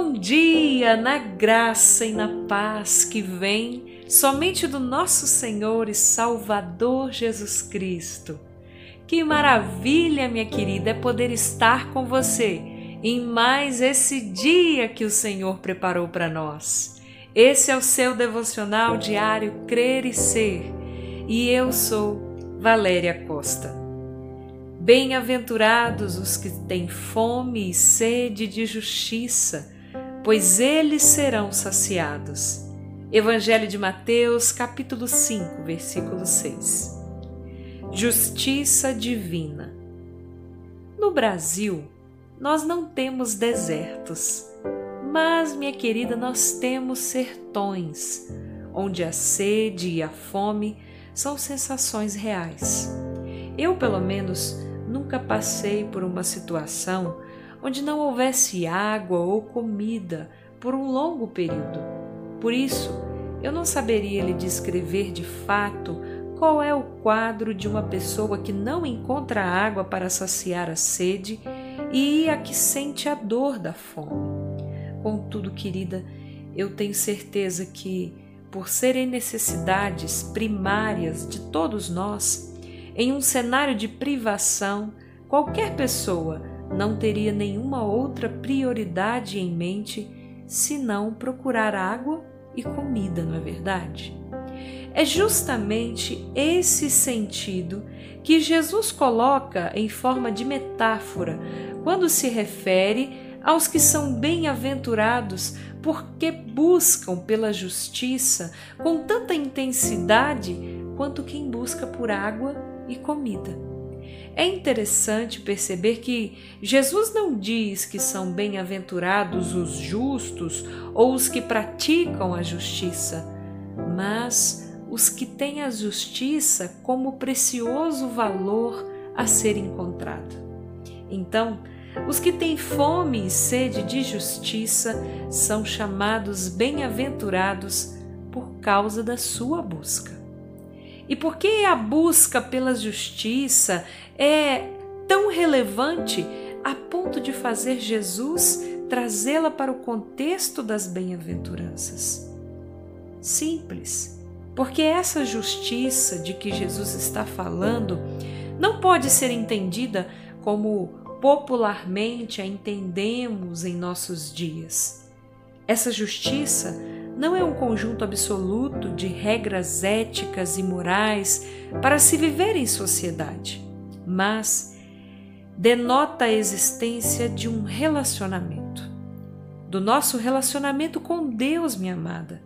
Bom dia na graça e na paz que vem somente do nosso Senhor e Salvador Jesus Cristo. Que maravilha, minha querida, é poder estar com você em mais esse dia que o Senhor preparou para nós. Esse é o seu devocional diário Crer e Ser, e eu sou Valéria Costa. Bem-aventurados os que têm fome e sede de justiça, pois eles serão saciados. Evangelho de Mateus, capítulo 5, versículo 6. Justiça divina. No Brasil, nós não temos desertos, mas, minha querida, nós temos sertões, onde a sede e a fome são sensações reais. Eu, pelo menos, nunca passei por uma situação onde não houvesse água ou comida por um longo período. Por isso, eu não saberia lhe descrever de fato qual é o quadro de uma pessoa que não encontra água para saciar a sede e a que sente a dor da fome. Contudo, querida, eu tenho certeza que, por serem necessidades primárias de todos nós, em um cenário de privação, qualquer pessoa não teria nenhuma outra prioridade em mente senão procurar água e comida, não é verdade? É justamente esse sentido que Jesus coloca em forma de metáfora quando se refere aos que são bem-aventurados porque buscam pela justiça com tanta intensidade quanto quem busca por água e comida. É interessante perceber que Jesus não diz que são bem-aventurados os justos ou os que praticam a justiça, mas os que têm a justiça como precioso valor a ser encontrado. Então, os que têm fome e sede de justiça são chamados bem-aventurados por causa da sua busca. E por que a busca pela justiça é tão relevante a ponto de fazer Jesus trazê-la para o contexto das bem-aventuranças? Simples, porque essa justiça de que Jesus está falando não pode ser entendida como popularmente a entendemos em nossos dias. Essa justiça não é um conjunto absoluto de regras éticas e morais para se viver em sociedade, mas denota a existência de um relacionamento. Do nosso relacionamento com Deus, minha amada.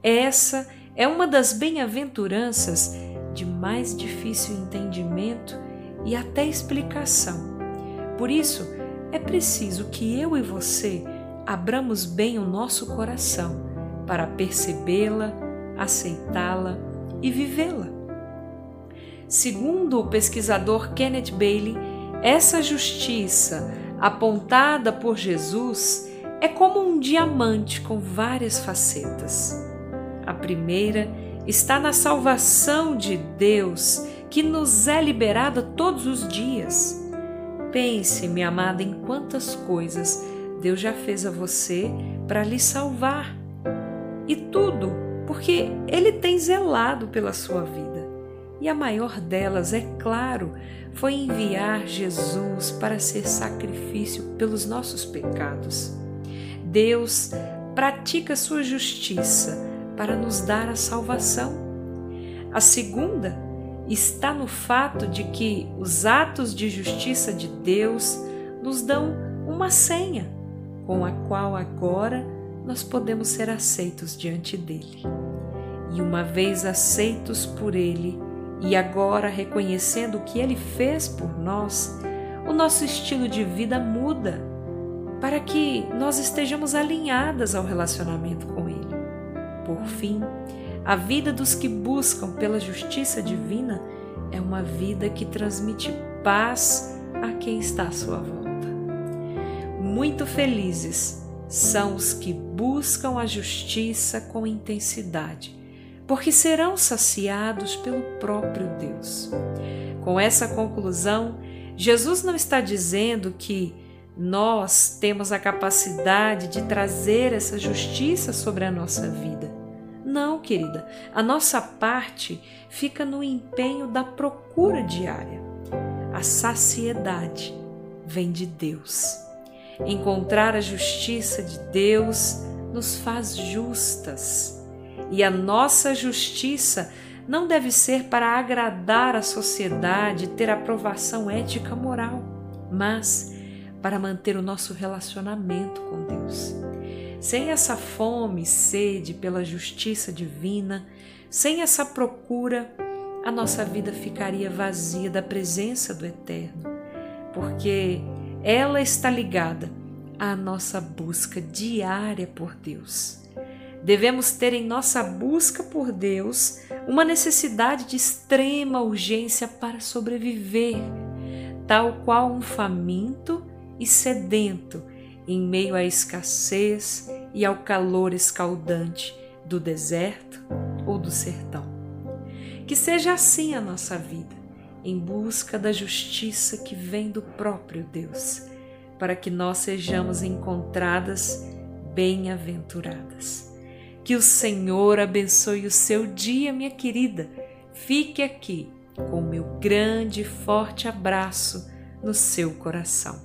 Essa é uma das bem-aventuranças de mais difícil entendimento e até explicação. Por isso, é preciso que eu e você abramos bem o nosso coração para percebê-la, aceitá-la e vivê-la. Segundo o pesquisador Kenneth Bailey, essa justiça apontada por Jesus é como um diamante com várias facetas. A primeira está na salvação de Deus, que nos é liberada todos os dias. Pense, minha amada, em quantas coisas Deus já fez a você para lhe salvar e tudo porque Ele tem zelado pela sua vida. E a maior delas, é claro, foi enviar Jesus para ser sacrifício pelos nossos pecados. Deus pratica sua justiça para nos dar a salvação. A segunda está no fato de que os atos de justiça de Deus nos dão uma senha, com a qual agora nós podemos ser aceitos diante dele. E uma vez aceitos por ele, e agora reconhecendo o que ele fez por nós, o nosso estilo de vida muda para que nós estejamos alinhadas ao relacionamento com ele. Por fim, a vida dos que buscam pela justiça divina é uma vida que transmite paz a quem está à sua volta. Muito felizes são os que buscam a justiça com intensidade, porque serão saciados pelo próprio Deus. Com essa conclusão, Jesus não está dizendo que nós temos a capacidade de trazer essa justiça sobre a nossa vida. Não, querida, a nossa parte fica no empenho da procura diária. A saciedade vem de Deus. Encontrar a justiça de Deus nos faz justas. E a nossa justiça não deve ser para agradar a sociedade, ter aprovação ética moral, mas para manter o nosso relacionamento com Deus. Sem essa fome e sede pela justiça divina, sem essa procura, a nossa vida ficaria vazia da presença do Eterno, porque ela está ligada à nossa busca diária por Deus. Devemos ter em nossa busca por Deus uma necessidade de extrema urgência para sobreviver, tal qual um faminto e sedento em meio à escassez e ao calor escaldante do deserto ou do sertão. Que seja assim a nossa vida, em busca da justiça que vem do próprio Deus, para que nós sejamos encontradas bem-aventuradas. Que o Senhor abençoe o seu dia, minha querida. Fique aqui com o meu grande e forte abraço no seu coração.